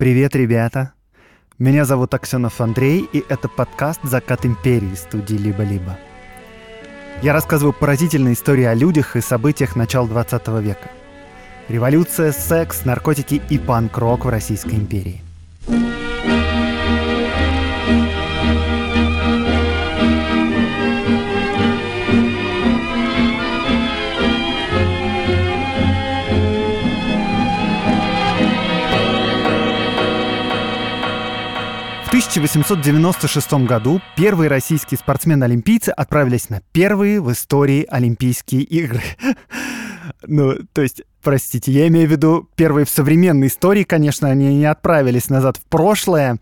Привет, ребята! Меня зовут Аксенов Андрей, и это подкаст «Закат империи» студии «Либо-либо». Я рассказываю поразительные истории о людях и событиях начала 20 века. Революция, секс, наркотики и панк-рок в Российской империи. В 1896 году первые российские спортсмены-олимпийцы отправились на первые в истории Олимпийские игры. Ну, то есть, простите, я имею в виду первые в современной истории, конечно, они не отправились назад в прошлое.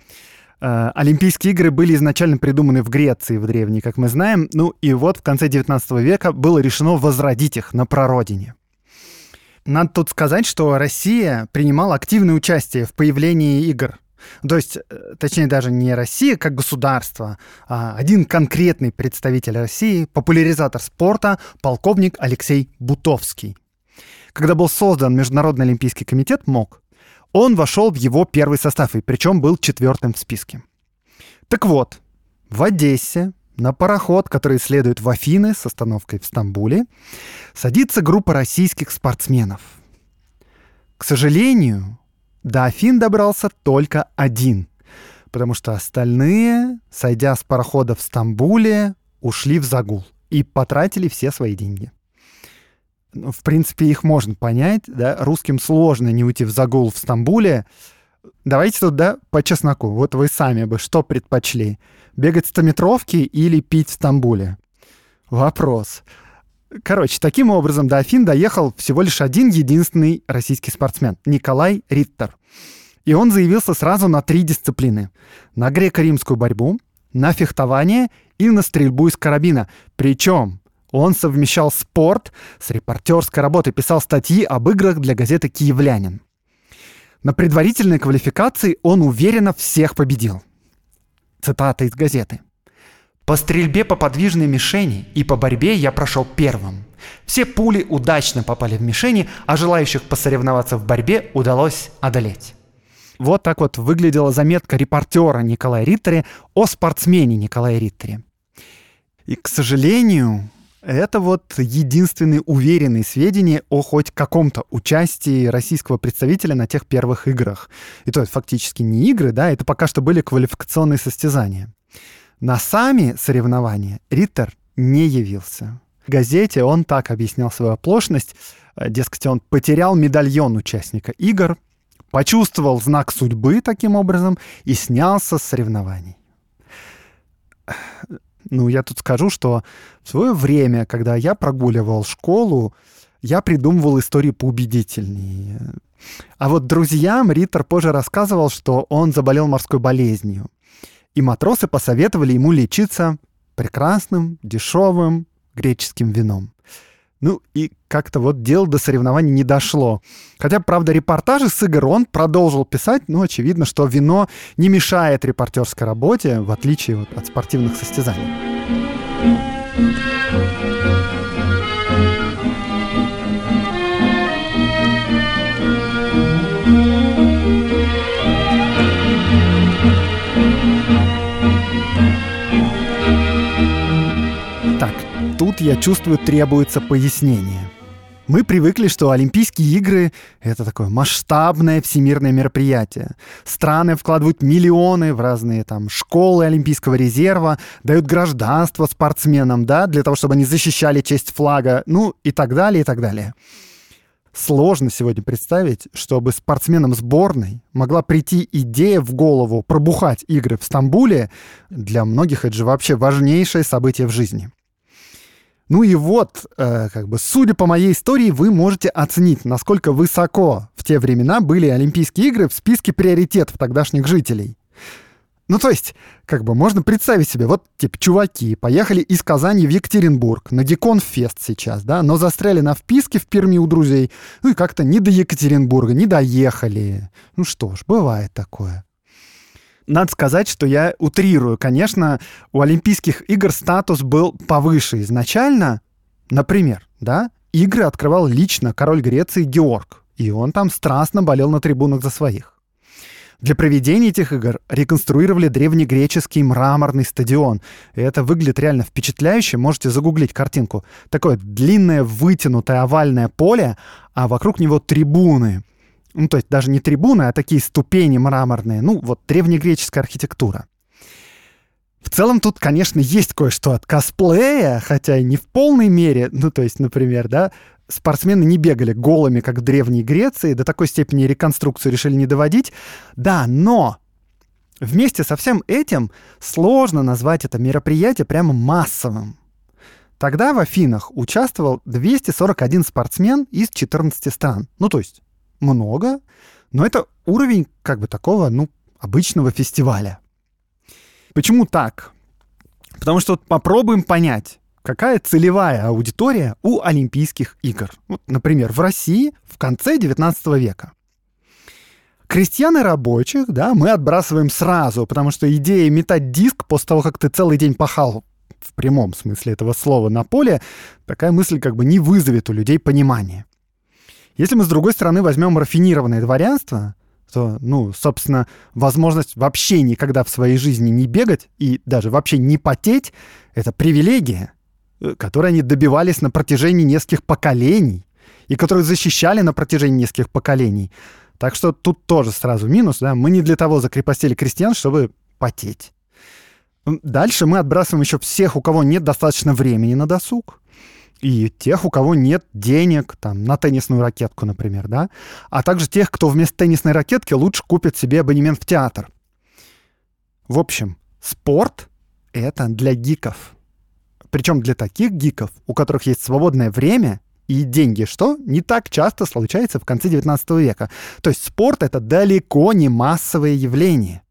Э, Олимпийские игры были изначально придуманы в Греции в древней, как мы знаем. Ну и вот в конце 19 века было решено возродить их на прародине. Надо тут сказать, что Россия принимала активное участие в появлении игр. То есть, э, точнее, даже не Россия как государство, а один конкретный представитель России, популяризатор спорта, полковник Алексей Бутовский. Когда был создан Международный олимпийский комитет МОК, он вошел в его первый состав, и причем был четвертым в списке. Так вот, в Одессе на пароход, который следует в Афины с остановкой в Стамбуле, садится группа российских спортсменов. К сожалению, до Афин добрался только один, потому что остальные, сойдя с парохода в Стамбуле, ушли в загул и потратили все свои деньги. Ну, в принципе, их можно понять, да, русским сложно не уйти в загул в Стамбуле. Давайте тут, да, по чесноку. Вот вы сами бы что предпочли? Бегать стометровки или пить в Стамбуле? Вопрос. Короче, таким образом до Афин доехал всего лишь один единственный российский спортсмен — Николай Риттер. И он заявился сразу на три дисциплины. На греко-римскую борьбу, на фехтование и на стрельбу из карабина. Причем он совмещал спорт с репортерской работой, писал статьи об играх для газеты «Киевлянин». На предварительной квалификации он уверенно всех победил. Цитата из газеты. По стрельбе по подвижной мишени и по борьбе я прошел первым. Все пули удачно попали в мишени, а желающих посоревноваться в борьбе удалось одолеть. Вот так вот выглядела заметка репортера Николая Риттере о спортсмене Николая Риттере. И, к сожалению, это вот единственные уверенные сведения о хоть каком-то участии российского представителя на тех первых играх. И то есть фактически не игры, да, это пока что были квалификационные состязания. На сами соревнования Риттер не явился. В газете он так объяснял свою оплошность. Э, дескать, он потерял медальон участника игр, почувствовал знак судьбы таким образом и снялся с соревнований. Ну, я тут скажу, что в свое время, когда я прогуливал школу, я придумывал истории поубедительнее. А вот друзьям Риттер позже рассказывал, что он заболел морской болезнью и матросы посоветовали ему лечиться прекрасным, дешевым греческим вином. Ну и как-то вот дело до соревнований не дошло. Хотя, правда, репортажи с игр он продолжил писать, но очевидно, что вино не мешает репортерской работе, в отличие вот от спортивных состязаний. Тут, я чувствую, требуется пояснение. Мы привыкли, что Олимпийские игры — это такое масштабное всемирное мероприятие. Страны вкладывают миллионы в разные там школы Олимпийского резерва, дают гражданство спортсменам, да, для того, чтобы они защищали честь флага, ну и так далее, и так далее. Сложно сегодня представить, чтобы спортсменам сборной могла прийти идея в голову пробухать игры в Стамбуле. Для многих это же вообще важнейшее событие в жизни. Ну и вот, э, как бы, судя по моей истории, вы можете оценить, насколько высоко в те времена были Олимпийские игры в списке приоритетов тогдашних жителей. Ну, то есть, как бы, можно представить себе, вот, типа, чуваки поехали из Казани в Екатеринбург на Гекон-фест сейчас, да, но застряли на вписке в Перми у друзей, ну и как-то не до Екатеринбурга, не доехали. Ну что ж, бывает такое. Надо сказать, что я утрирую. Конечно, у Олимпийских игр статус был повыше изначально. Например, да, игры открывал лично король Греции Георг, и он там страстно болел на трибунах за своих. Для проведения этих игр реконструировали древнегреческий мраморный стадион. И это выглядит реально впечатляюще. Можете загуглить картинку. Такое длинное, вытянутое овальное поле, а вокруг него трибуны. Ну, то есть даже не трибуны, а такие ступени мраморные. Ну, вот древнегреческая архитектура. В целом тут, конечно, есть кое-что от косплея, хотя и не в полной мере. Ну, то есть, например, да, спортсмены не бегали голыми, как в Древней Греции, до такой степени реконструкцию решили не доводить. Да, но вместе со всем этим сложно назвать это мероприятие прямо массовым. Тогда в Афинах участвовал 241 спортсмен из 14 стран. Ну, то есть много, но это уровень как бы такого, ну, обычного фестиваля. Почему так? Потому что вот попробуем понять, какая целевая аудитория у Олимпийских игр. Вот, например, в России в конце 19 века. Крестьян и рабочих, да, мы отбрасываем сразу, потому что идея метать диск после того, как ты целый день пахал в прямом смысле этого слова на поле, такая мысль как бы не вызовет у людей понимания. Если мы, с другой стороны, возьмем рафинированное дворянство, то, ну, собственно, возможность вообще никогда в своей жизни не бегать и даже вообще не потеть — это привилегия, э, которой они добивались на протяжении нескольких поколений и которую защищали на протяжении нескольких поколений. Так что тут тоже сразу минус, да, мы не для того закрепостили крестьян, чтобы потеть. Дальше мы отбрасываем еще всех, у кого нет достаточно времени на досуг и тех, у кого нет денег там, на теннисную ракетку, например, да, а также тех, кто вместо теннисной ракетки лучше купит себе абонемент в театр. В общем, спорт — это для гиков. Причем для таких гиков, у которых есть свободное время и деньги, что не так часто случается в конце 19 века. То есть спорт — это далеко не массовое явление.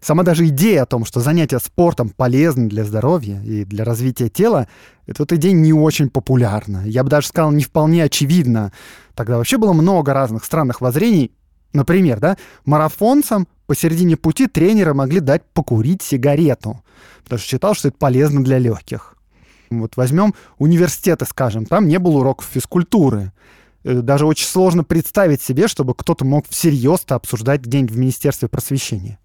Сама даже идея о том, что занятия спортом полезны для здоровья и для развития тела, это вот идея не очень популярна. Я бы даже сказал, не вполне очевидно. Тогда вообще было много разных странных воззрений. Например, да, марафонцам посередине пути тренеры могли дать покурить сигарету, потому что считал, что это полезно для легких. Вот возьмем университеты, скажем, там не было уроков физкультуры. Э, даже очень сложно представить себе, чтобы кто-то мог всерьез-то обсуждать день в Министерстве просвещения.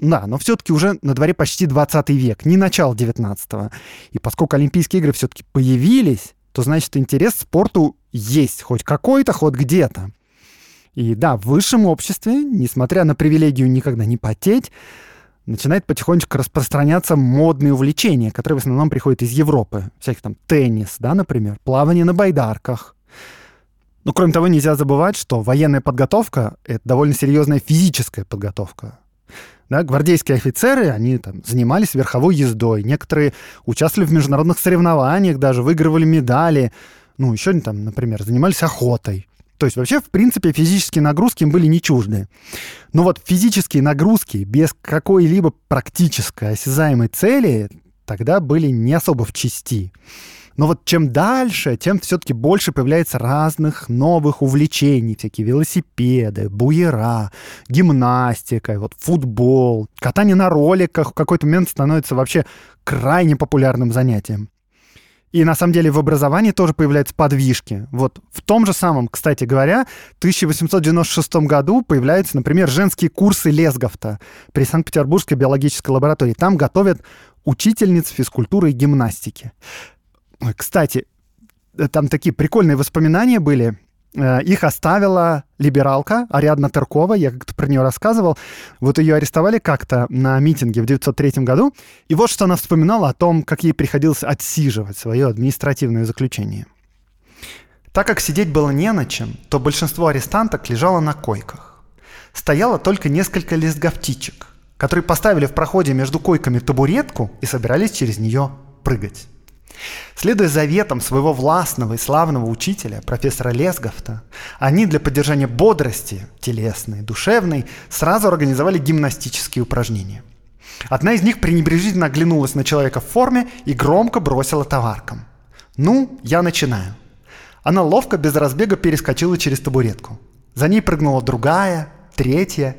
Да, но все-таки уже на дворе почти 20 век, не начало 19-го. И поскольку Олимпийские игры все-таки появились, то значит интерес к спорту есть, хоть какой-то, хоть где-то. И да, в высшем обществе, несмотря на привилегию никогда не потеть, начинает потихонечку распространяться модные увлечения, которые в основном приходят из Европы. Всякий там теннис, да, например, плавание на байдарках. Но кроме того, нельзя забывать, что военная подготовка — это довольно серьезная физическая подготовка. Да, гвардейские офицеры, они там занимались верховой ездой, некоторые участвовали в международных соревнованиях, даже выигрывали медали, ну, еще там, например, занимались охотой. То есть вообще, в принципе, физические нагрузки им были не чужды. Но вот физические нагрузки без какой-либо практической осязаемой цели тогда были не особо в чести. Но вот чем дальше, тем все-таки больше появляется разных новых увлечений, всякие велосипеды, буера, гимнастика, вот футбол, катание на роликах в какой-то момент становится вообще крайне популярным занятием. И на самом деле в образовании тоже появляются подвижки. Вот в том же самом, кстати говоря, 1896 году появляются, например, женские курсы Лесговта при Санкт-Петербургской биологической лаборатории. Там готовят учительниц физкультуры и гимнастики. Кстати, э, там такие прикольные воспоминания были. Э, их оставила либералка Ариадна Теркова, я как-то про нее рассказывал. Вот ее арестовали как-то на митинге в 1903 году. И вот что она вспоминала о том, как ей приходилось отсиживать свое административное заключение. Так как сидеть было не на чем, то большинство арестанток лежало на койках. Стояло только несколько листговтичек, которые поставили в проходе между койками табуретку и собирались через нее прыгать. Следуя заветам своего властного и славного учителя, профессора Лесговта, они для поддержания бодрости, телесной, душевной, сразу организовали гимнастические упражнения. Одна из них пренебрежительно оглянулась на человека в форме и громко бросила товаркам. «Ну, я начинаю». Она ловко, без разбега перескочила через табуретку. За ней прыгнула другая, третья.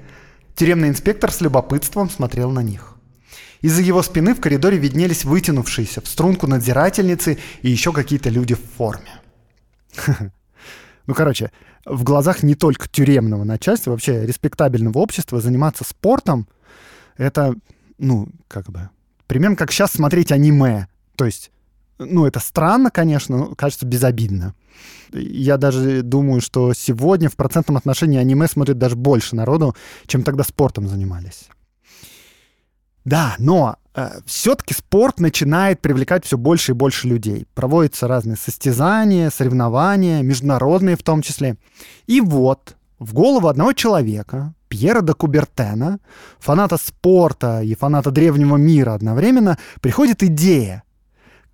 Тюремный инспектор с любопытством смотрел на них. Из-за его спины в коридоре виднелись вытянувшиеся в струнку надзирательницы и еще какие-то люди в форме. Ну, короче, в глазах не только тюремного начальства, вообще респектабельного общества заниматься спортом, это, ну, как бы, примерно как сейчас смотреть аниме. То есть, ну, это странно, конечно, но кажется безобидно. Я даже думаю, что сегодня в процентном отношении аниме смотрит даже больше народу, чем тогда спортом занимались. Да, но э, все-таки спорт начинает привлекать все больше и больше людей. Проводятся разные состязания, соревнования, международные в том числе. И вот в голову одного человека, Пьера де Кубертена, фаната спорта и фаната древнего мира одновременно, приходит идея,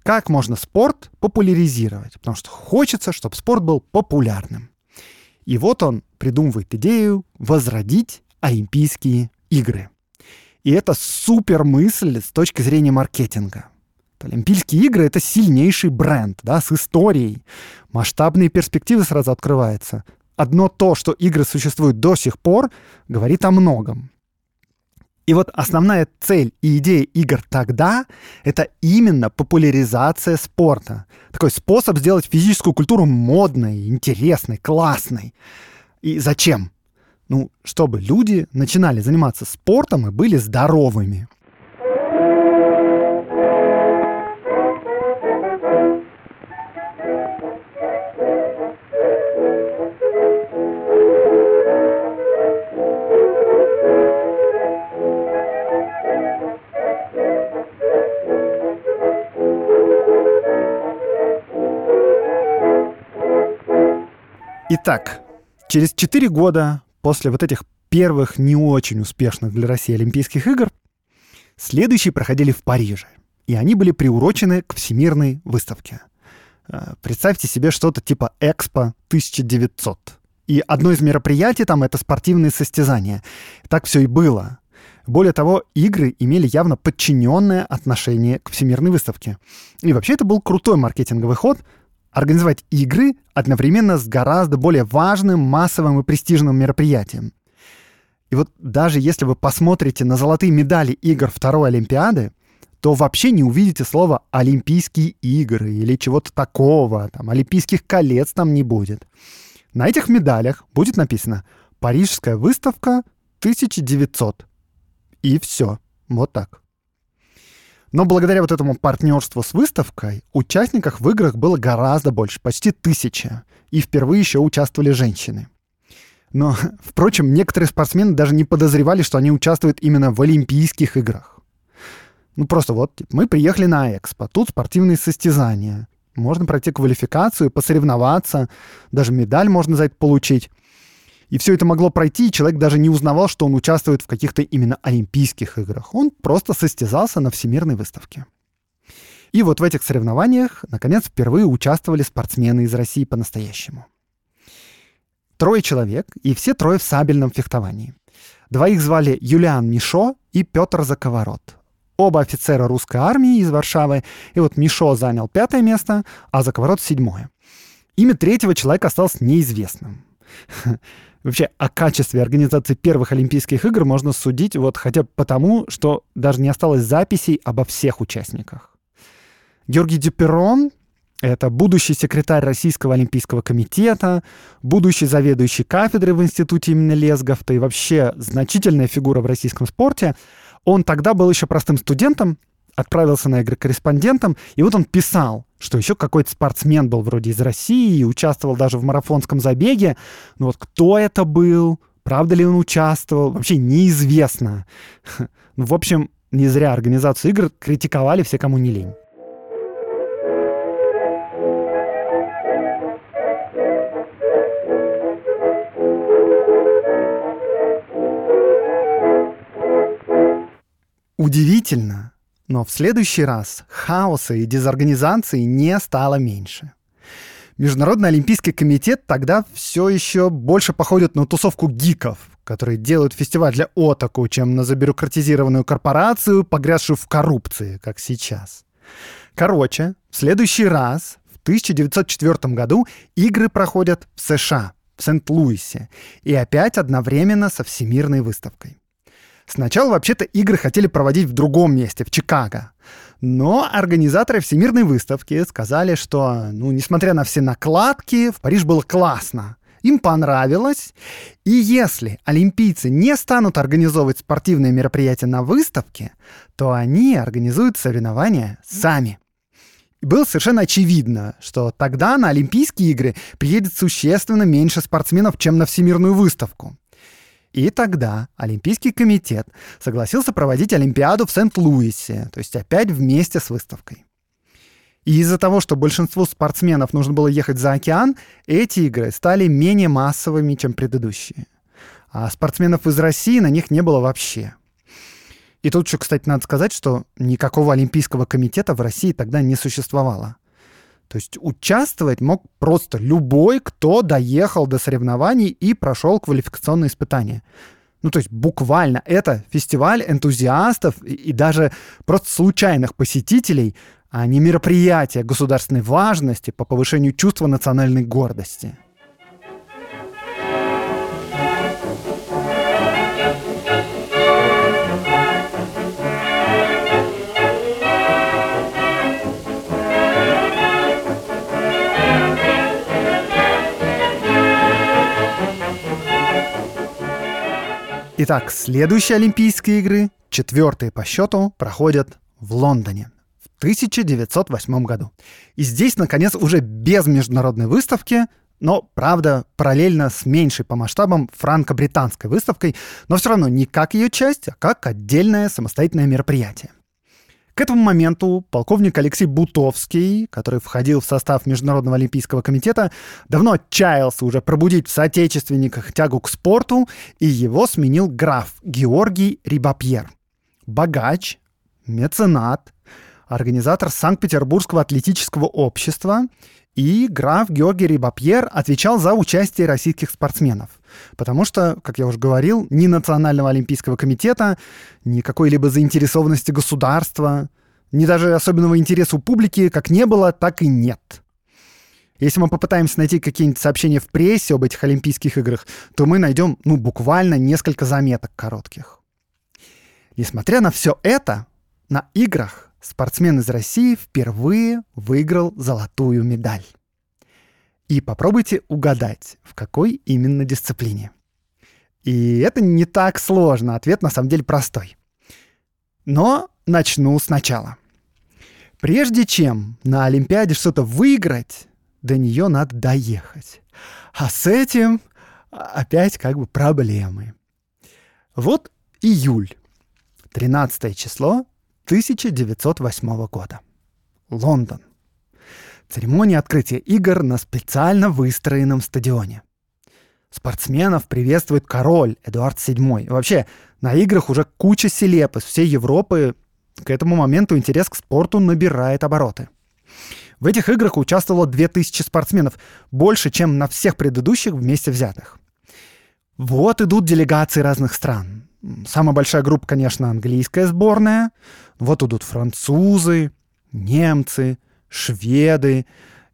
как можно спорт популяризировать, потому что хочется, чтобы спорт был популярным. И вот он придумывает идею возродить Олимпийские игры. И это супер мысль с точки зрения маркетинга. Олимпийские игры — это сильнейший бренд, да, с историей. Масштабные перспективы сразу открываются. Одно то, что игры существуют до сих пор, говорит о многом. И вот основная цель и идея игр тогда — это именно популяризация спорта. Такой способ сделать физическую культуру модной, интересной, классной. И зачем? Ну, чтобы люди начинали заниматься спортом и были здоровыми. Итак, через 4 года после вот этих первых не очень успешных для России Олимпийских игр, следующие проходили в Париже. И они были приурочены к Всемирной выставке. Э, представьте себе что-то типа Экспо 1900. И одно из мероприятий там — это спортивные состязания. Так все и было. Более того, игры имели явно подчиненное отношение к Всемирной выставке. И вообще это был крутой маркетинговый ход — организовать игры одновременно с гораздо более важным, массовым и престижным мероприятием. И вот даже если вы посмотрите на золотые медали игр второй Олимпиады, то вообще не увидите слова «Олимпийские игры» или чего-то такого, там, «Олимпийских колец» там не будет. На этих медалях будет написано «Парижская выставка 1900». И все. Вот так. Но благодаря вот этому партнерству с выставкой участников в играх было гораздо больше, почти тысяча. И впервые еще участвовали женщины. Но, впрочем, некоторые спортсмены даже не подозревали, что они участвуют именно в Олимпийских играх. Ну просто вот, мы приехали на Экспо, тут спортивные состязания. Можно пройти квалификацию, посоревноваться, даже медаль можно за это получить. И все это могло пройти, и человек даже не узнавал, что он участвует в каких-то именно Олимпийских играх. Он просто состязался на всемирной выставке. И вот в этих соревнованиях, наконец, впервые участвовали спортсмены из России по-настоящему. Трое человек, и все трое в сабельном фехтовании. Двоих звали Юлиан Мишо и Петр Заковорот. Оба офицера русской армии из Варшавы, и вот Мишо занял пятое место, а Заковорот — седьмое. Имя третьего человека осталось неизвестным. Вообще о качестве организации первых Олимпийских игр можно судить вот хотя бы потому, что даже не осталось записей обо всех участниках. Георгий Дюперон — это будущий секретарь Российского Олимпийского комитета, будущий заведующий кафедрой в институте имени Лесговта и вообще значительная фигура в российском спорте. Он тогда был еще простым студентом, отправился на игры корреспондентом, и вот он писал, что еще какой-то спортсмен был вроде из России и участвовал даже в марафонском забеге. Но вот кто это был, правда ли он участвовал, вообще неизвестно. Ну, в общем, не зря организацию игр критиковали все, кому не лень. Удивительно, но в следующий раз хаоса и дезорганизации не стало меньше. Международный олимпийский комитет тогда все еще больше походит на тусовку гиков, которые делают фестиваль для отаку, чем на забюрократизированную корпорацию, погрязшую в коррупции, как сейчас. Короче, в следующий раз, в 1904 году, игры проходят в США, в Сент-Луисе, и опять одновременно со Всемирной выставкой. Сначала вообще-то игры хотели проводить в другом месте, в Чикаго. Но организаторы Всемирной выставки сказали, что, ну, несмотря на все накладки, в Париж было классно. им понравилось, и если олимпийцы не станут организовывать спортивные мероприятия на выставке, то они организуют соревнования сами. И было совершенно очевидно, что тогда на Олимпийские игры приедет существенно меньше спортсменов, чем на Всемирную выставку. И тогда Олимпийский комитет согласился проводить Олимпиаду в Сент-Луисе, то есть опять вместе с выставкой. И из-за того, что большинству спортсменов нужно было ехать за океан, эти игры стали менее массовыми, чем предыдущие. А спортсменов из России на них не было вообще. И тут еще, кстати, надо сказать, что никакого Олимпийского комитета в России тогда не существовало. То есть участвовать мог просто любой, кто доехал до соревнований и прошел квалификационные испытания. Ну, то есть буквально это фестиваль энтузиастов и даже просто случайных посетителей, а не мероприятие государственной важности по повышению чувства национальной гордости. Итак, следующие Олимпийские игры, четвертые по счету, проходят в Лондоне в 1908 году. И здесь, наконец, уже без международной выставки, но, правда, параллельно с меньшей по масштабам франко-британской выставкой, но все равно не как ее часть, а как отдельное самостоятельное мероприятие. К этому моменту полковник Алексей Бутовский, который входил в состав Международного олимпийского комитета, давно отчаялся уже пробудить в соотечественниках тягу к спорту, и его сменил граф Георгий Рибапьер. Богач, меценат, организатор Санкт-Петербургского атлетического общества, и граф Георгий Рибапьер отвечал за участие российских спортсменов. Потому что, как я уже говорил, ни Национального олимпийского комитета, ни какой-либо заинтересованности государства, ни даже особенного интереса у публики как не было, так и нет. Если мы попытаемся найти какие-нибудь сообщения в прессе об этих Олимпийских играх, то мы найдем, ну, буквально несколько заметок коротких. Несмотря на все это, на играх спортсмен из России впервые выиграл золотую медаль. И попробуйте угадать, в какой именно дисциплине. И это не так сложно, ответ на самом деле простой. Но начну сначала. Прежде чем на Олимпиаде что-то выиграть, до нее надо доехать. А с этим опять как бы проблемы. Вот июль, 13 число 1908 года. Лондон. Церемония открытия игр на специально выстроенном стадионе. Спортсменов приветствует король Эдуард VII. Вообще, на играх уже куча селеп из всей Европы. К этому моменту интерес к спорту набирает обороты. В этих играх участвовало 2000 спортсменов, больше, чем на всех предыдущих вместе взятых. Вот идут делегации разных стран. Самая большая группа, конечно, английская сборная. Вот идут французы, немцы, шведы.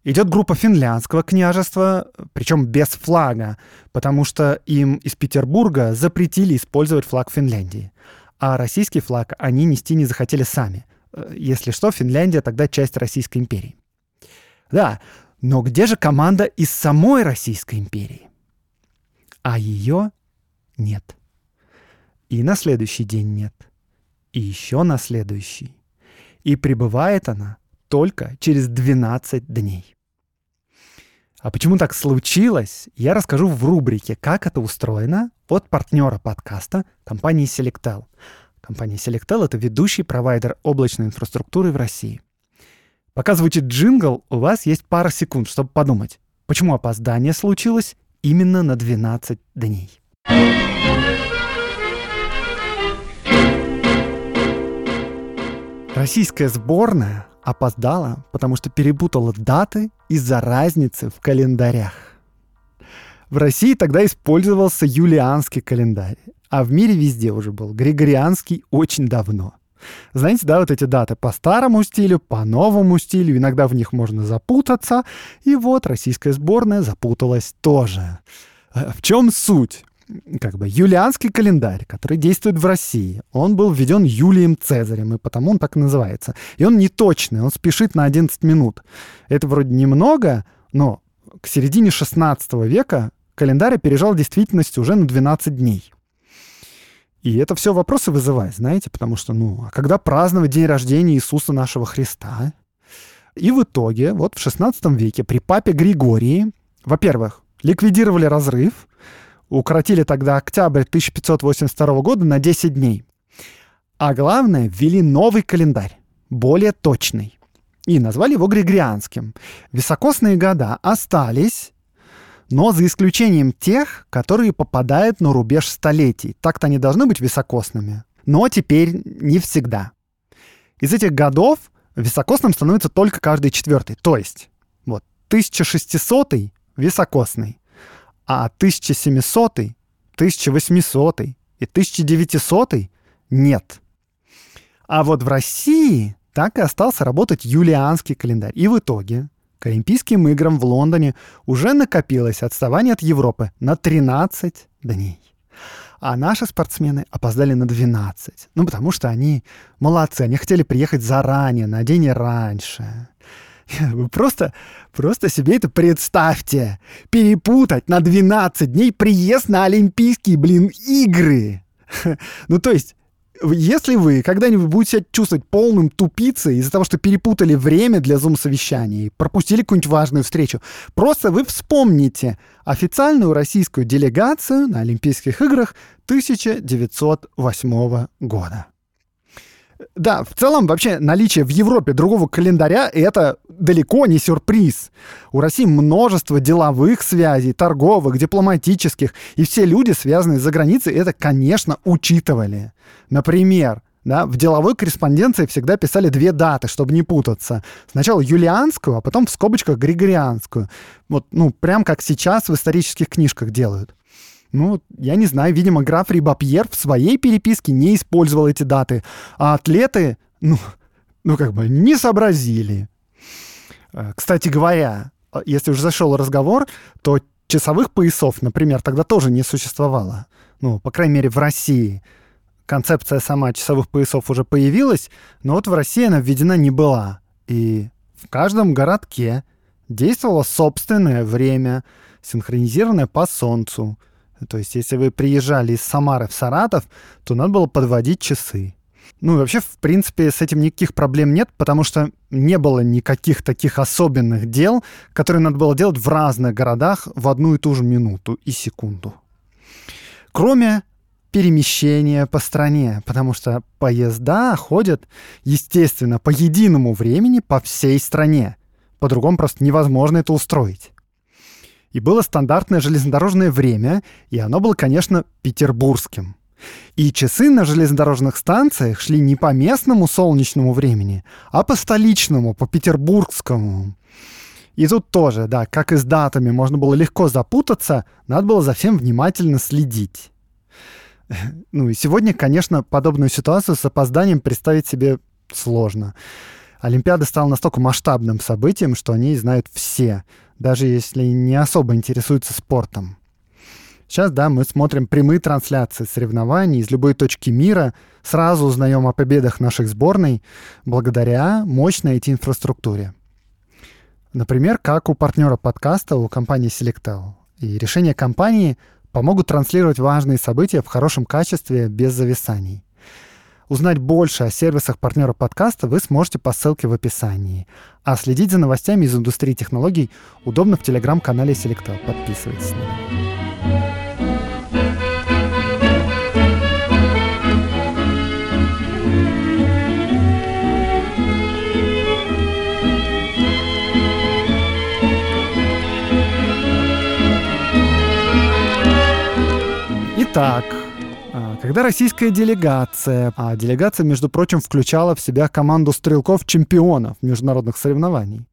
Идет группа финляндского княжества, причем без флага, потому что им из Петербурга запретили использовать флаг Финляндии. А российский флаг они нести не захотели сами. Э, если что, Финляндия тогда часть Российской империи. Да, но где же команда из самой Российской империи? А ее нет. И на следующий день нет. И еще на следующий. И пребывает она только через 12 дней. А почему так случилось, я расскажу в рубрике «Как это устроено» от партнера подкаста компании Selectel. Компания Selectel — это ведущий провайдер облачной инфраструктуры в России. Пока звучит джингл, у вас есть пара секунд, чтобы подумать, почему опоздание случилось именно на 12 дней. Российская сборная опоздала, потому что перепутала даты из-за разницы в календарях. В России тогда использовался юлианский календарь, а в мире везде уже был григорианский очень давно. Знаете, да, вот эти даты по старому стилю, по новому стилю, иногда в них можно запутаться, и вот российская сборная запуталась тоже. Э, в чем суть? Как бы юлианский календарь, который действует в России, он был введен Юлием Цезарем, и потому он так и называется. И он неточный, он спешит на 11 минут. Это вроде немного, но к середине 16 века календарь опережал действительность уже на 12 дней. И это все вопросы вызывает, знаете, потому что, ну, а когда праздновать день рождения Иисуса нашего Христа? И в итоге, вот в XVI веке при папе Григории, во-первых, ликвидировали разрыв, укоротили тогда октябрь 1582 года на 10 дней. А главное, ввели новый календарь, более точный. И назвали его Григорианским. Високосные года остались, но за исключением тех, которые попадают на рубеж столетий. Так-то они должны быть високосными, но теперь не всегда. Из этих годов високосным становится только каждый четвертый. То есть, вот, 1600 високосный, а 1700, 1800 и 1900 нет. А вот в России так и остался работать юлианский календарь. И в итоге к Олимпийским играм в Лондоне уже накопилось отставание от Европы на 13 дней. А наши спортсмены опоздали на 12. Ну, потому что они молодцы, они хотели приехать заранее, на день раньше. Вы просто, просто себе это представьте. Перепутать на 12 дней приезд на Олимпийские, блин, игры. Ну, то есть, если вы когда-нибудь будете себя чувствовать полным тупицей из-за того, что перепутали время для зум-совещаний, пропустили какую-нибудь важную встречу, просто вы вспомните официальную российскую делегацию на Олимпийских играх 1908 года. Да, в целом вообще наличие в Европе другого календаря — это далеко не сюрприз. У России множество деловых связей, торговых, дипломатических, и все люди, связанные за границей, это, конечно, учитывали. Например, да, в деловой корреспонденции всегда писали две даты, чтобы не путаться. Сначала юлианскую, а потом в скобочках григорианскую. Вот, ну, прям как сейчас в исторических книжках делают. Ну, я не знаю, видимо, граф Рибапьер в своей переписке не использовал эти даты, а атлеты, ну, ну как бы не сообразили. Э, кстати говоря, если уже зашел разговор, то часовых поясов, например, тогда тоже не существовало. Ну, по крайней мере, в России. Концепция сама часовых поясов уже появилась, но вот в России она введена не была. И в каждом городке действовало собственное время, синхронизированное по солнцу — то есть, если вы приезжали из Самары в Саратов, то надо было подводить часы. Ну и вообще, в принципе, с этим никаких проблем нет, потому что не было никаких таких особенных дел, которые надо было делать в разных городах в одну и ту же минуту и секунду. Кроме перемещения по стране, потому что поезда ходят, естественно, по единому времени по всей стране. По-другому просто невозможно это устроить. И было стандартное железнодорожное время, и оно было, конечно, петербургским. И часы на железнодорожных станциях шли не по местному солнечному времени, а по столичному, по петербургскому. И тут тоже, да, как и с датами можно было легко запутаться, надо было за всем внимательно следить. Ну и сегодня, конечно, подобную ситуацию с опозданием представить себе сложно. Олимпиада стала настолько масштабным событием, что о ней знают все даже если не особо интересуются спортом. Сейчас, да, мы смотрим прямые трансляции соревнований из любой точки мира, сразу узнаем о победах наших сборной благодаря мощной IT-инфраструктуре. Например, как у партнера подкаста, у компании Selectel. И решения компании помогут транслировать важные события в хорошем качестве без зависаний. Узнать больше о сервисах партнера подкаста вы сможете по ссылке в описании. А следить за новостями из индустрии технологий удобно в телеграм-канале Selectel. Подписывайтесь на. Итак, когда российская делегация, а делегация, между прочим, включала в себя команду стрелков-чемпионов международных соревнований.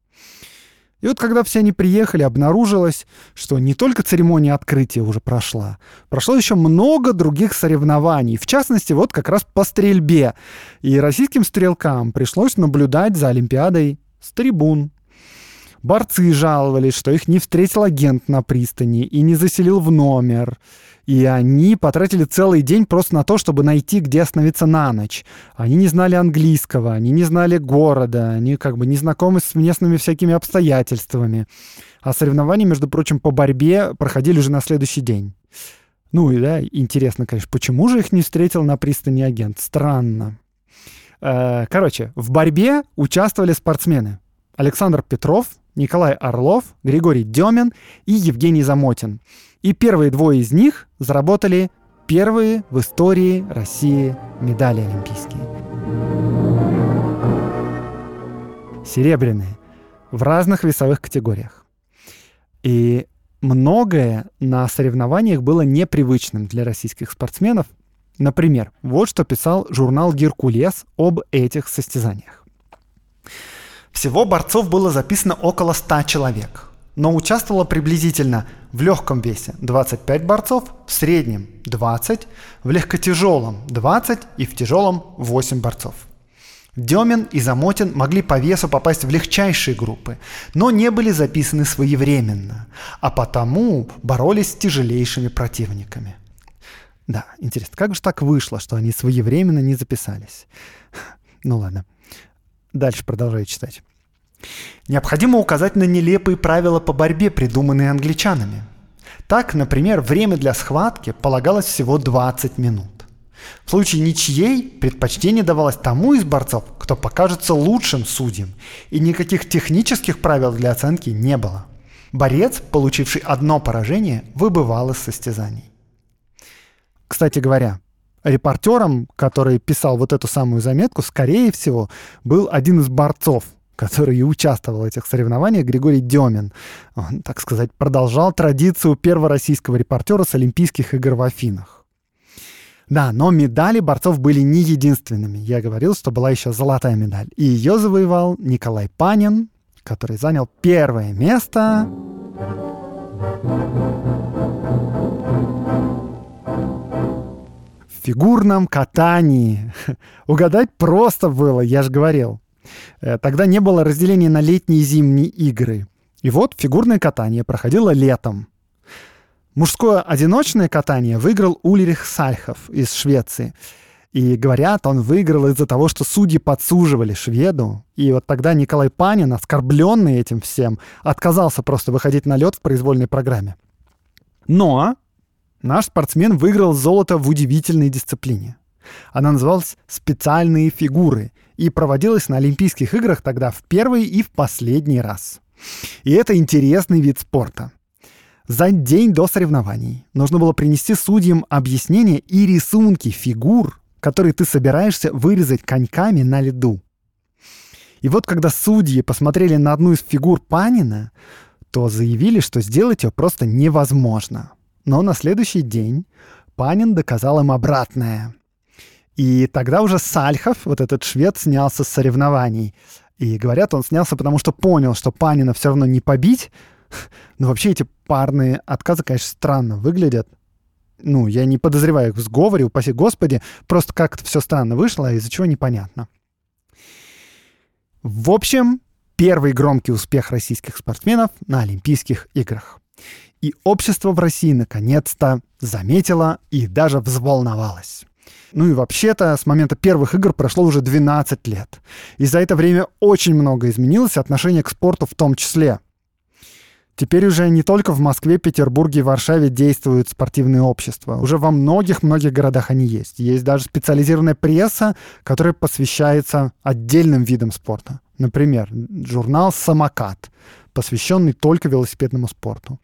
И вот когда все они приехали, обнаружилось, что не только церемония открытия уже прошла, прошло еще много других соревнований, в частности, вот как раз по стрельбе. И российским стрелкам пришлось наблюдать за Олимпиадой с трибун. Борцы жаловались, что их не встретил агент на пристани и не заселил в номер. И они потратили целый день просто на то, чтобы найти, где остановиться на ночь. Они не знали английского, они не знали города, они как бы не знакомы с местными всякими обстоятельствами. А соревнования, между прочим, по борьбе проходили уже на следующий день. Ну и да, интересно, конечно, почему же их не встретил на пристани агент? Странно. Э, короче, в борьбе участвовали спортсмены. Александр Петров, Николай Орлов, Григорий Демин и Евгений Замотин. И первые двое из них заработали первые в истории России медали олимпийские. Серебряные в разных весовых категориях. И многое на соревнованиях было непривычным для российских спортсменов. Например, вот что писал журнал «Геркулес» об этих состязаниях. Всего борцов было записано около 100 человек, но участвовало приблизительно в легком весе 25 борцов, в среднем 20, в легкотяжелом 20 и в тяжелом 8 борцов. Демин и Замотин могли по весу попасть в легчайшие группы, но не были записаны своевременно, а потому боролись с тяжелейшими противниками. Да, интересно, как же так вышло, что они своевременно не записались? Ну ладно. Дальше продолжаю читать. Необходимо указать на нелепые правила по борьбе, придуманные англичанами. Так, например, время для схватки полагалось всего 20 минут. В случае ничьей предпочтение давалось тому из борцов, кто покажется лучшим судьем, и никаких технических правил для оценки не было. Борец, получивший одно поражение, выбывал из состязаний. Кстати говоря, репортером, который писал вот эту самую заметку, скорее всего, был один из борцов, который и участвовал в этих соревнованиях, Григорий Демин. Он, так сказать, продолжал традицию первого российского репортера с Олимпийских игр в Афинах. Да, но медали борцов были не единственными. Я говорил, что была еще золотая медаль. И ее завоевал Николай Панин, который занял первое место. Фигурном катании. Угадать просто было, я же говорил. Э, тогда не было разделения на летние и зимние игры. И вот фигурное катание проходило летом. Мужское одиночное катание выиграл Ульрих Сальхов из Швеции. И говорят, он выиграл из-за того, что судьи подсуживали шведу. И вот тогда Николай Панин, оскорбленный этим всем, отказался просто выходить на лед в произвольной программе. Но наш спортсмен выиграл золото в удивительной дисциплине. Она называлась «Специальные фигуры» и проводилась на Олимпийских играх тогда в первый и в последний раз. И это интересный вид спорта. За день до соревнований нужно было принести судьям объяснения и рисунки фигур, которые ты собираешься вырезать коньками на льду. И вот когда судьи посмотрели на одну из фигур Панина, то заявили, что сделать ее просто невозможно. Но на следующий день Панин доказал им обратное. И тогда уже Сальхов, вот этот швед, снялся с соревнований. И говорят, он снялся, потому что понял, что Панина все равно не побить, но вообще эти парные отказы, конечно, странно выглядят. Ну, я не подозреваю их в сговоре, упаси господи, просто как-то все странно вышло, из-за чего непонятно. В общем, первый громкий успех российских спортсменов на Олимпийских играх. И общество в России наконец-то заметило и даже взволновалось. Ну и вообще-то с момента первых игр прошло уже 12 лет. И за это время очень много изменилось, отношение к спорту в том числе. Теперь уже не только в Москве, Петербурге и Варшаве действуют спортивные общества. Уже во многих-многих городах они есть. Есть даже специализированная пресса, которая посвящается отдельным видам спорта. Например, журнал «Самокат», посвященный только велосипедному спорту.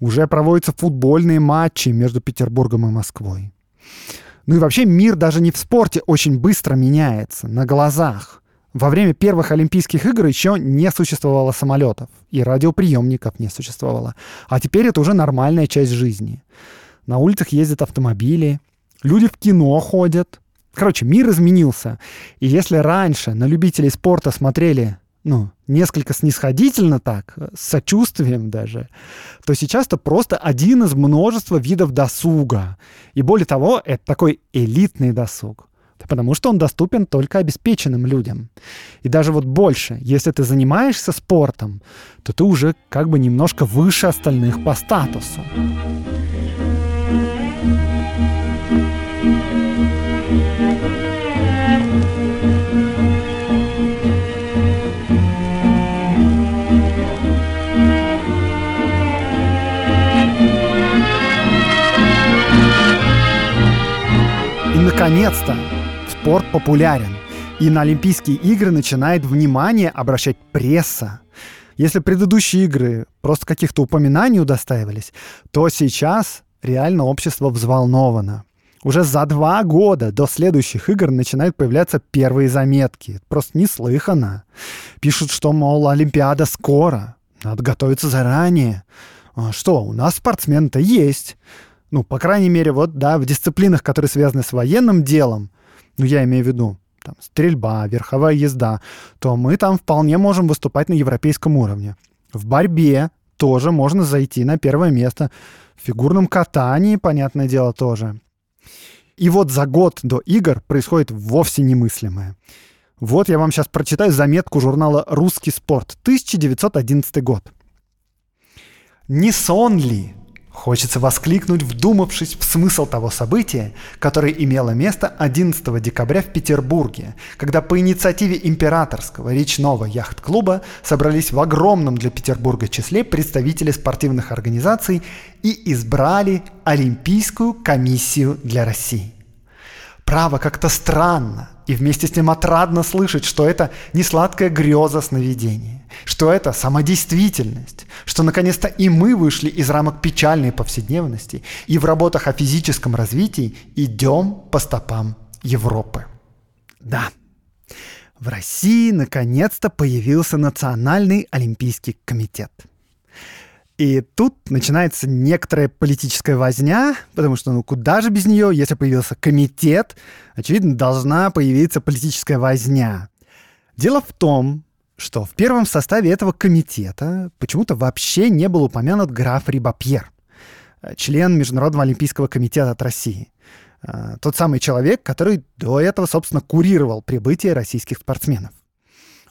Уже проводятся футбольные матчи между Петербургом и Москвой. Ну и вообще мир даже не в спорте очень быстро меняется, на глазах. Во время первых Олимпийских игр еще не существовало самолетов, и радиоприемников не существовало. А теперь это уже нормальная часть жизни. На улицах ездят автомобили, люди в кино ходят. Короче, мир изменился. И если раньше на любителей спорта смотрели ну, несколько снисходительно так, с сочувствием даже, то сейчас это просто один из множества видов досуга. И более того, это такой элитный досуг потому что он доступен только обеспеченным людям. И даже вот больше, если ты занимаешься спортом, то ты уже как бы немножко выше остальных по статусу. Наконец-то спорт популярен. И на Олимпийские игры начинает внимание обращать пресса. Если предыдущие игры просто каких-то упоминаний удостаивались, то сейчас реально общество взволновано. Уже за два года до следующих игр начинают появляться первые заметки. Просто неслыханно. Пишут, что, мол, Олимпиада скоро. Надо готовиться заранее. А что, у нас спортсмен-то есть. Ну, по крайней мере, вот, да, в дисциплинах, которые связаны с военным делом, ну, я имею в виду, там, стрельба, верховая езда, то мы там вполне можем выступать на европейском уровне. В борьбе тоже можно зайти на первое место. В фигурном катании, понятное дело, тоже. И вот за год до игр происходит вовсе немыслимое. Вот я вам сейчас прочитаю заметку журнала «Русский спорт», 1911 год. «Не сон ли?» Хочется воскликнуть, вдумавшись в смысл того события, которое имело место 11 декабря в Петербурге, когда по инициативе императорского речного яхт-клуба собрались в огромном для Петербурга числе представители спортивных организаций и избрали Олимпийскую комиссию для России. Право как-то странно и вместе с ним отрадно слышать, что это не сладкая греза сновидения, что это самодействительность, что наконец-то и мы вышли из рамок печальной повседневности и в работах о физическом развитии идем по стопам Европы. Да, в России наконец-то появился Национальный олимпийский комитет – и тут начинается некоторая политическая возня, потому что ну куда же без нее, если появился комитет, очевидно, должна появиться политическая возня. Дело в том, что в первом составе этого комитета почему-то вообще не был упомянут граф Рибапьер, член Международного олимпийского комитета от России. А, тот самый человек, который до этого, собственно, курировал прибытие российских спортсменов.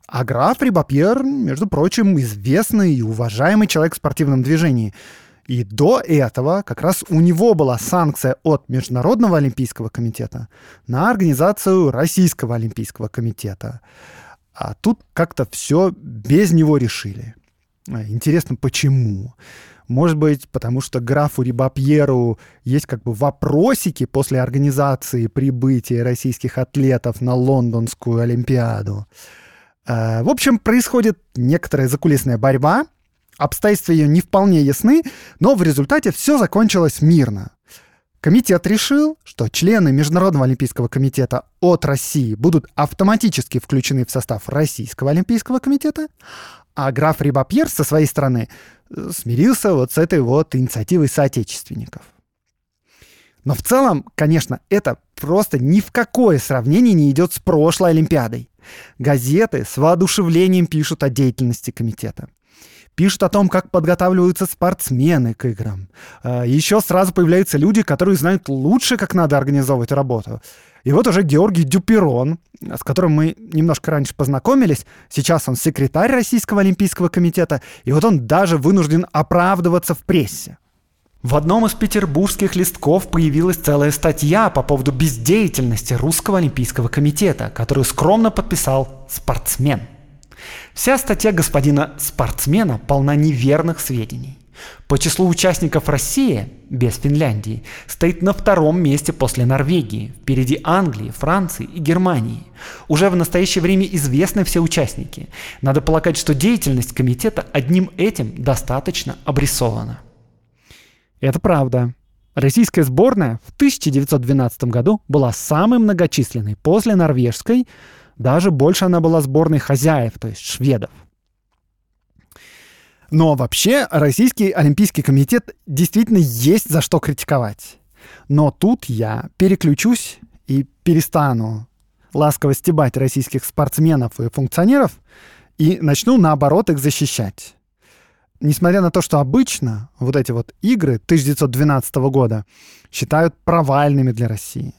А граф Рибапьер, между прочим, известный и уважаемый человек в спортивном движении. И до этого как раз у него была санкция от Международного олимпийского комитета на организацию Российского олимпийского комитета. А тут как-то все без него решили. А, интересно, почему? Может быть, потому что графу Рибапьеру есть как бы вопросики после организации прибытия российских атлетов на Лондонскую Олимпиаду. Э, в общем, происходит некоторая закулисная борьба, обстоятельства ее не вполне ясны, но в результате все закончилось мирно. Комитет решил, что члены Международного олимпийского комитета от России будут автоматически включены в состав Российского олимпийского комитета, а граф Рибапьер со своей стороны э, смирился вот с этой вот инициативой соотечественников. Но в целом, конечно, это просто ни в какое сравнение не идет с прошлой Олимпиадой. Газеты с воодушевлением пишут о деятельности комитета. Пишут о том, как подготавливаются спортсмены к играм. А, Еще сразу появляются люди, которые знают лучше, как надо организовывать работу. И вот уже Георгий Дюперон, с которым мы немножко раньше познакомились, сейчас он секретарь Российского олимпийского комитета, и вот он даже вынужден оправдываться в прессе. В одном из петербургских листков появилась целая статья по поводу бездеятельности Русского олимпийского комитета, которую скромно подписал спортсмен. Вся статья господина спортсмена полна неверных сведений. По числу участников Россия, без Финляндии, стоит на втором месте после Норвегии, впереди Англии, Франции и Германии. Уже в настоящее время известны все участники. Надо полагать, что деятельность комитета одним этим достаточно обрисована. Это правда. Российская сборная в 1912 году была самой многочисленной после норвежской, даже больше она была сборной хозяев, то есть шведов. Но вообще Российский Олимпийский комитет действительно есть за что критиковать. Но тут я переключусь и перестану ласково стебать российских спортсменов и функционеров и начну наоборот их защищать несмотря на то, что обычно вот эти вот игры 1912 года считают провальными для России.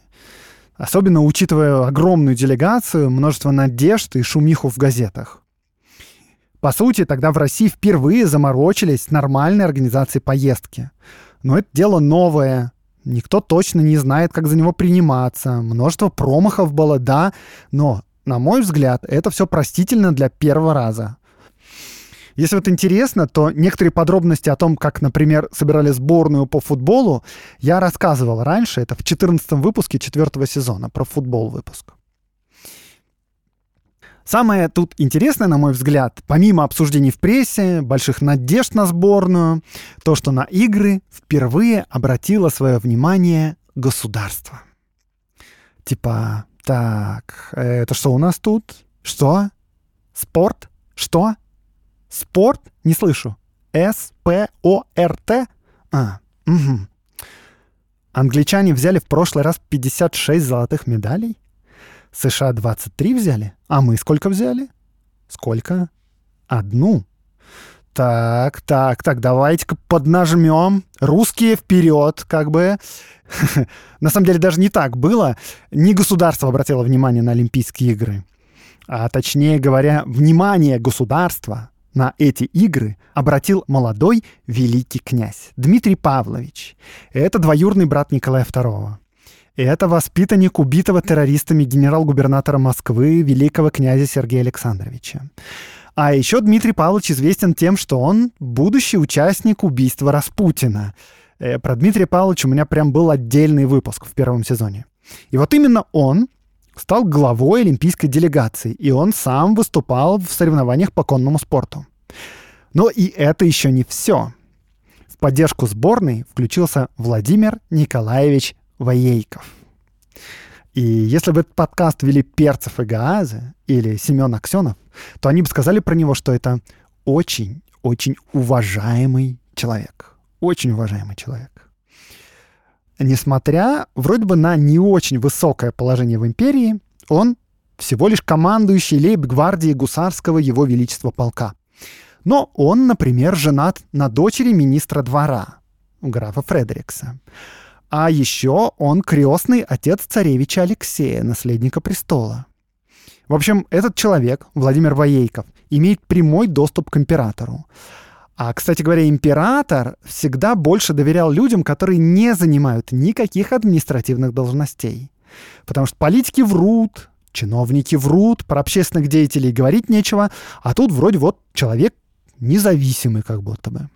Особенно учитывая огромную делегацию, множество надежд и шумиху в газетах. По сути, тогда в России впервые заморочились нормальной организации поездки. Но это дело новое. Никто точно не знает, как за него приниматься. Множество промахов было, да, но, на мой взгляд, это все простительно для первого раза. Если вот интересно, то некоторые подробности о том, как, например, собирали сборную по футболу, я рассказывал раньше. Это в 14 выпуске четвертого сезона про футбол выпуск. Самое тут интересное, на мой взгляд, помимо обсуждений в прессе, больших надежд на сборную, то, что на игры впервые обратило свое внимание государство. Типа, так, это что у нас тут? Что? Спорт? Что? Спорт? Не слышу. С-П-О-Р-Т? А, угу. Англичане взяли в прошлый раз 56 золотых медалей? США 23 взяли? А мы сколько взяли? Сколько? Одну. Так, так, так, давайте-ка поднажмем. Русские вперед, как бы. на самом деле даже не так было. Не государство обратило внимание на Олимпийские игры, а точнее говоря, внимание государства на эти игры обратил молодой великий князь Дмитрий Павлович. Это двоюрный брат Николая II. Это воспитанник убитого террористами генерал-губернатора Москвы великого князя Сергея Александровича. А еще Дмитрий Павлович известен тем, что он будущий участник убийства Распутина. Э, про Дмитрия Павловича у меня прям был отдельный выпуск в первом сезоне. И вот именно он стал главой олимпийской делегации, и он сам выступал в соревнованиях по конному спорту. Но и это еще не все. В поддержку сборной включился Владимир Николаевич Воейков. И если бы этот подкаст вели Перцев и Гаазы или Семен Аксенов, то они бы сказали про него, что это очень-очень уважаемый человек. Очень уважаемый человек. Несмотря вроде бы на не очень высокое положение в империи, он всего лишь командующий лейб-гвардии гусарского его величества полка. Но он, например, женат на дочери министра двора, графа Фредерикса. А еще он крестный отец царевича Алексея, наследника престола. В общем, этот человек, Владимир Воейков, имеет прямой доступ к императору. А, кстати говоря, император всегда больше доверял людям, которые не занимают никаких административных должностей. Потому что политики врут, чиновники врут, про общественных деятелей говорить нечего, а тут вроде вот человек независимый как будто бы.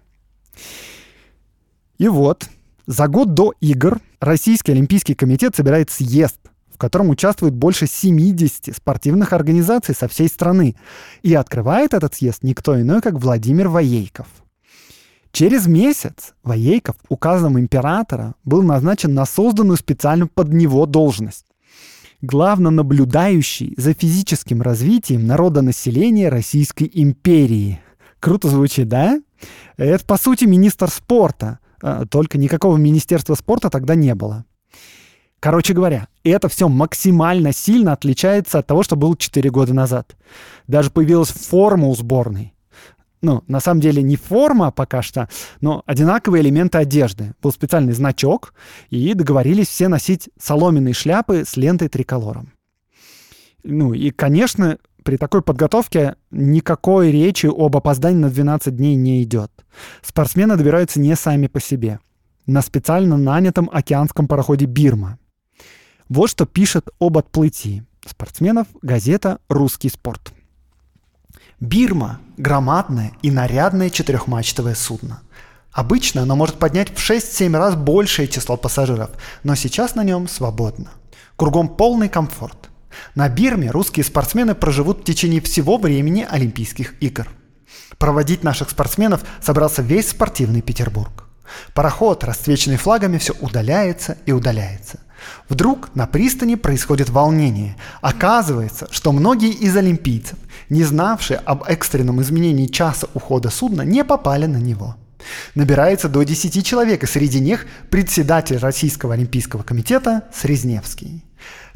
И вот, за год до игр Российский Олимпийский комитет собирает съезд, котором участвует больше 70 спортивных организаций со всей страны. И открывает этот съезд никто иной, как Владимир Воейков. Через месяц Воейков указом императора был назначен на созданную специально под него должность главно наблюдающий за физическим развитием народонаселения Российской империи. Круто звучит, да? Это, по сути, министр спорта, а, только никакого министерства спорта тогда не было. Короче говоря, это все максимально сильно отличается от того, что было 4 года назад. Даже появилась форма у сборной. Ну, на самом деле не форма пока что, но одинаковые элементы одежды. Был специальный значок, и договорились все носить соломенные шляпы с лентой триколором. Ну и, конечно, при такой подготовке никакой речи об опоздании на 12 дней не идет. Спортсмены добираются не сами по себе. На специально нанятом океанском пароходе «Бирма». Вот что пишет об отплытии спортсменов газета «Русский спорт». Бирма – громадное и нарядное четырехмачтовое судно. Обычно оно может поднять в 6-7 раз большее число пассажиров, но сейчас на нем свободно. Кругом полный комфорт. На Бирме русские спортсмены проживут в течение всего времени Олимпийских игр. Проводить наших спортсменов собрался весь спортивный Петербург. Пароход, расцвеченный флагами, все удаляется и удаляется. Вдруг на пристани происходит волнение. Оказывается, что многие из олимпийцев, не знавшие об экстренном изменении часа ухода судна, не попали на него. Набирается до 10 человек, и среди них председатель Российского олимпийского комитета Срезневский.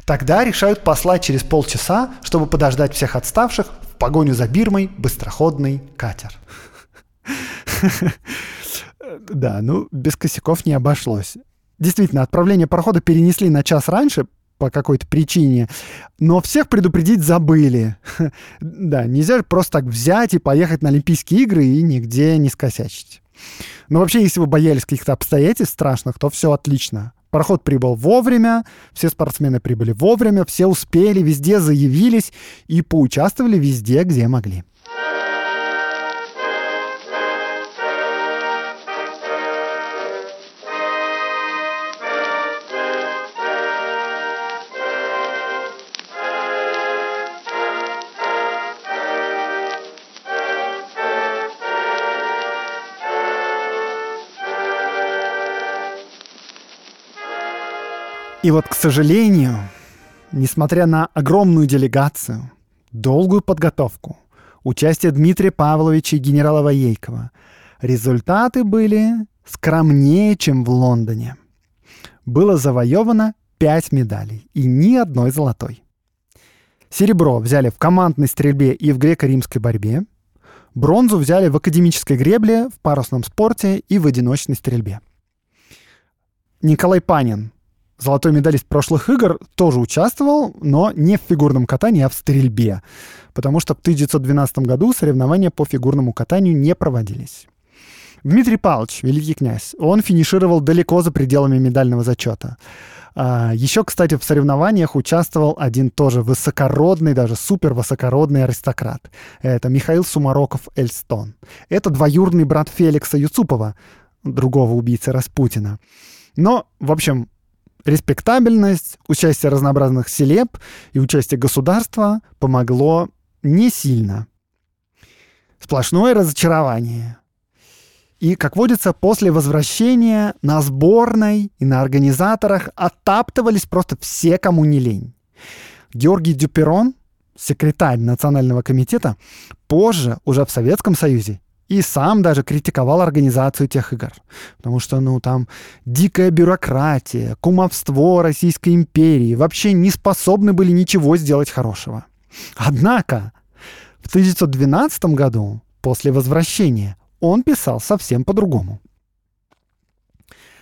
Тогда решают послать через полчаса, чтобы подождать всех отставших, в погоню за Бирмой быстроходный катер. Да, ну, без косяков не обошлось. Действительно, отправление парохода перенесли на час раньше по какой-то причине, но всех предупредить забыли. Да, нельзя просто так взять и поехать на Олимпийские игры и нигде не скосячить. Но вообще, если вы боялись каких-то обстоятельств страшных, то все отлично. Пароход прибыл вовремя, все спортсмены прибыли вовремя, все успели, везде заявились и поучаствовали везде, где могли. И вот, к сожалению, несмотря на огромную делегацию, долгую подготовку, участие Дмитрия Павловича и генерала Воейкова, результаты были скромнее, чем в Лондоне. Было завоевано 5 медалей и ни одной золотой. Серебро взяли в командной стрельбе и в греко-римской борьбе. Бронзу взяли в академической гребле, в парусном спорте и в одиночной стрельбе. Николай Панин, золотой медалист прошлых игр, тоже участвовал, но не в фигурном катании, а в стрельбе, потому что в 1912 году соревнования по фигурному катанию не проводились. Дмитрий Павлович, великий князь, он финишировал далеко за пределами медального зачета. А, еще, кстати, в соревнованиях участвовал один тоже высокородный, даже супер высокородный аристократ. Это Михаил Сумароков Эльстон. Это двоюродный брат Феликса Юцупова, другого убийцы Распутина. Но, в общем, респектабельность, участие разнообразных селеб и участие государства помогло не сильно. Сплошное разочарование. И, как водится, после возвращения на сборной и на организаторах оттаптывались просто все, кому не лень. Георгий Дюперон, секретарь Национального комитета, позже, уже в Советском Союзе, и сам даже критиковал организацию тех игр. Потому что, ну, там дикая бюрократия, кумовство Российской империи вообще не способны были ничего сделать хорошего. Однако в 1912 году, после возвращения, он писал совсем по-другому.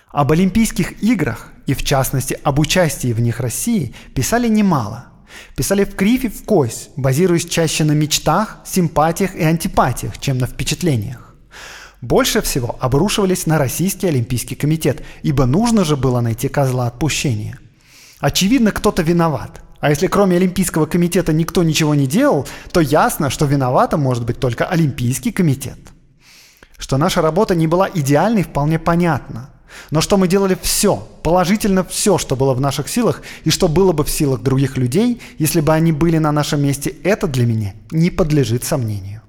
Об Олимпийских играх и, в частности, об участии в них России писали немало. Писали в крифе в кость, базируясь чаще на мечтах, симпатиях и антипатиях, чем на впечатлениях. Больше всего обрушивались на Российский Олимпийский комитет, ибо нужно же было найти козла отпущения. Очевидно, кто-то виноват. А если кроме Олимпийского комитета никто ничего не делал, то ясно, что виноватым может быть только Олимпийский комитет. Что наша работа не была идеальной, вполне понятно. Но что мы делали все, положительно все, что было в наших силах, и что было бы в силах других людей, если бы они были на нашем месте, это для меня не подлежит сомнению.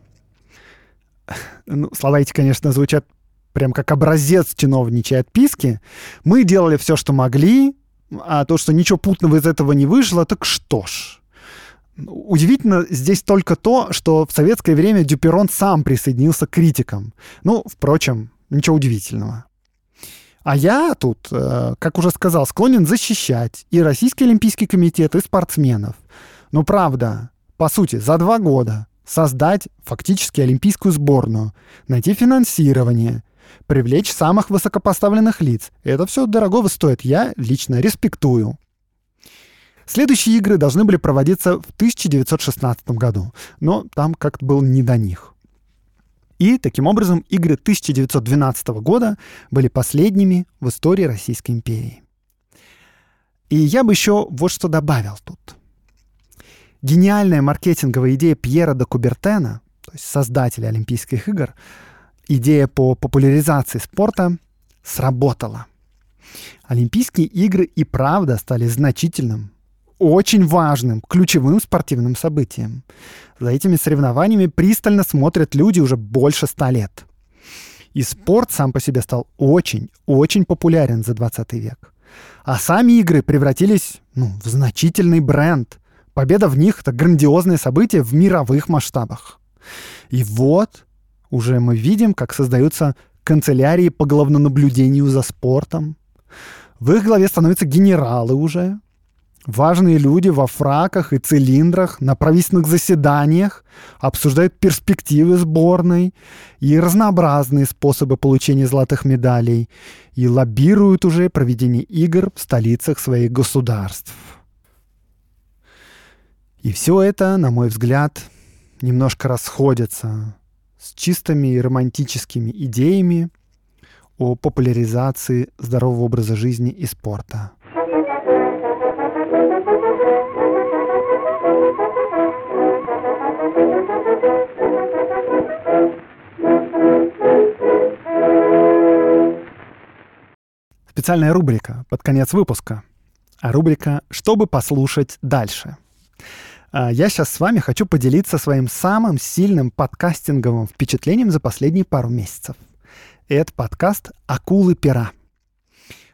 Ну, слова эти, конечно, звучат прям как образец чиновничьей отписки. Мы делали все, что могли, а то, что ничего путного из этого не вышло, так что ж. Удивительно здесь только то, что в советское время Дюперон сам присоединился к критикам. Ну, впрочем, ничего удивительного. А я тут, э, как уже сказал, склонен защищать и Российский Олимпийский комитет, и спортсменов. Но правда, по сути, за два года создать фактически олимпийскую сборную, найти финансирование, привлечь самых высокопоставленных лиц. Это все дорогого стоит. Я лично респектую. Следующие игры должны были проводиться в 1916 году, но там как-то было не до них. И, таким образом, игры 1912 года были последними в истории Российской империи. И я бы еще вот что добавил тут. Гениальная маркетинговая идея Пьера де Кубертена, то есть создателя Олимпийских игр, идея по популяризации спорта сработала. Олимпийские игры и правда стали значительным, очень важным, ключевым спортивным событием. За этими соревнованиями пристально смотрят люди уже больше ста лет. И спорт сам по себе стал очень-очень популярен за 20 век. А сами игры превратились ну, в значительный бренд. Победа в них — это грандиозное событие в мировых масштабах. И вот уже мы видим, как создаются канцелярии по главнонаблюдению за спортом. В их главе становятся генералы уже, Важные люди во фраках и цилиндрах на правительственных заседаниях обсуждают перспективы сборной и разнообразные способы получения золотых медалей и лоббируют уже проведение игр в столицах своих государств. И все это, на мой взгляд, немножко расходится с чистыми и романтическими идеями о популяризации здорового образа жизни и спорта. Специальная рубрика под конец выпуска. А рубрика «Чтобы послушать дальше». А, я сейчас с вами хочу поделиться своим самым сильным подкастинговым впечатлением за последние пару месяцев. Это подкаст «Акулы пера».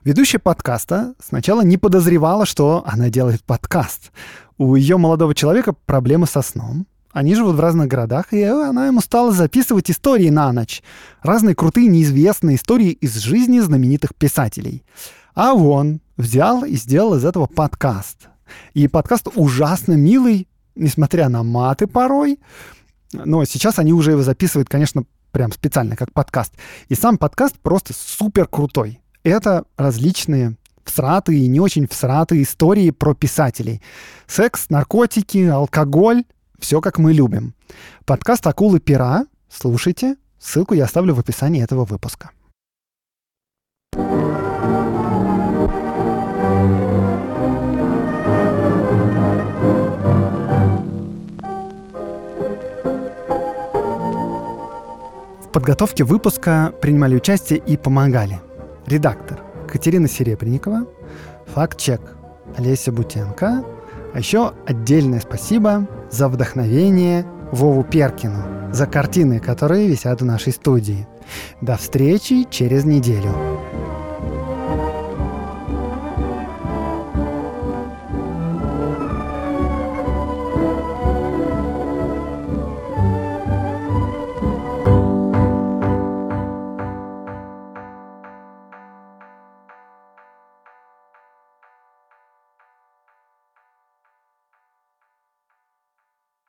Ведущая подкаста сначала не подозревала, что она делает подкаст. У ее молодого человека проблемы со сном. Они живут в разных городах, и она ему стала записывать истории на ночь. Разные крутые неизвестные истории из жизни знаменитых писателей. А он взял и сделал из этого подкаст. И подкаст ужасно милый, несмотря на маты порой. Но сейчас они уже его записывают, конечно, прям специально, как подкаст. И сам подкаст просто супер крутой. Это различные всратые и не очень всратые истории про писателей. Секс, наркотики, алкоголь, все как мы любим. Подкаст «Акулы пера». Слушайте. Ссылку я оставлю в описании этого выпуска. В подготовке выпуска принимали участие и помогали редактор Катерина Серебренникова, факт-чек Олеся Бутенко, а еще отдельное спасибо за вдохновение Вову Перкину, за картины, которые висят в нашей студии. До встречи через неделю.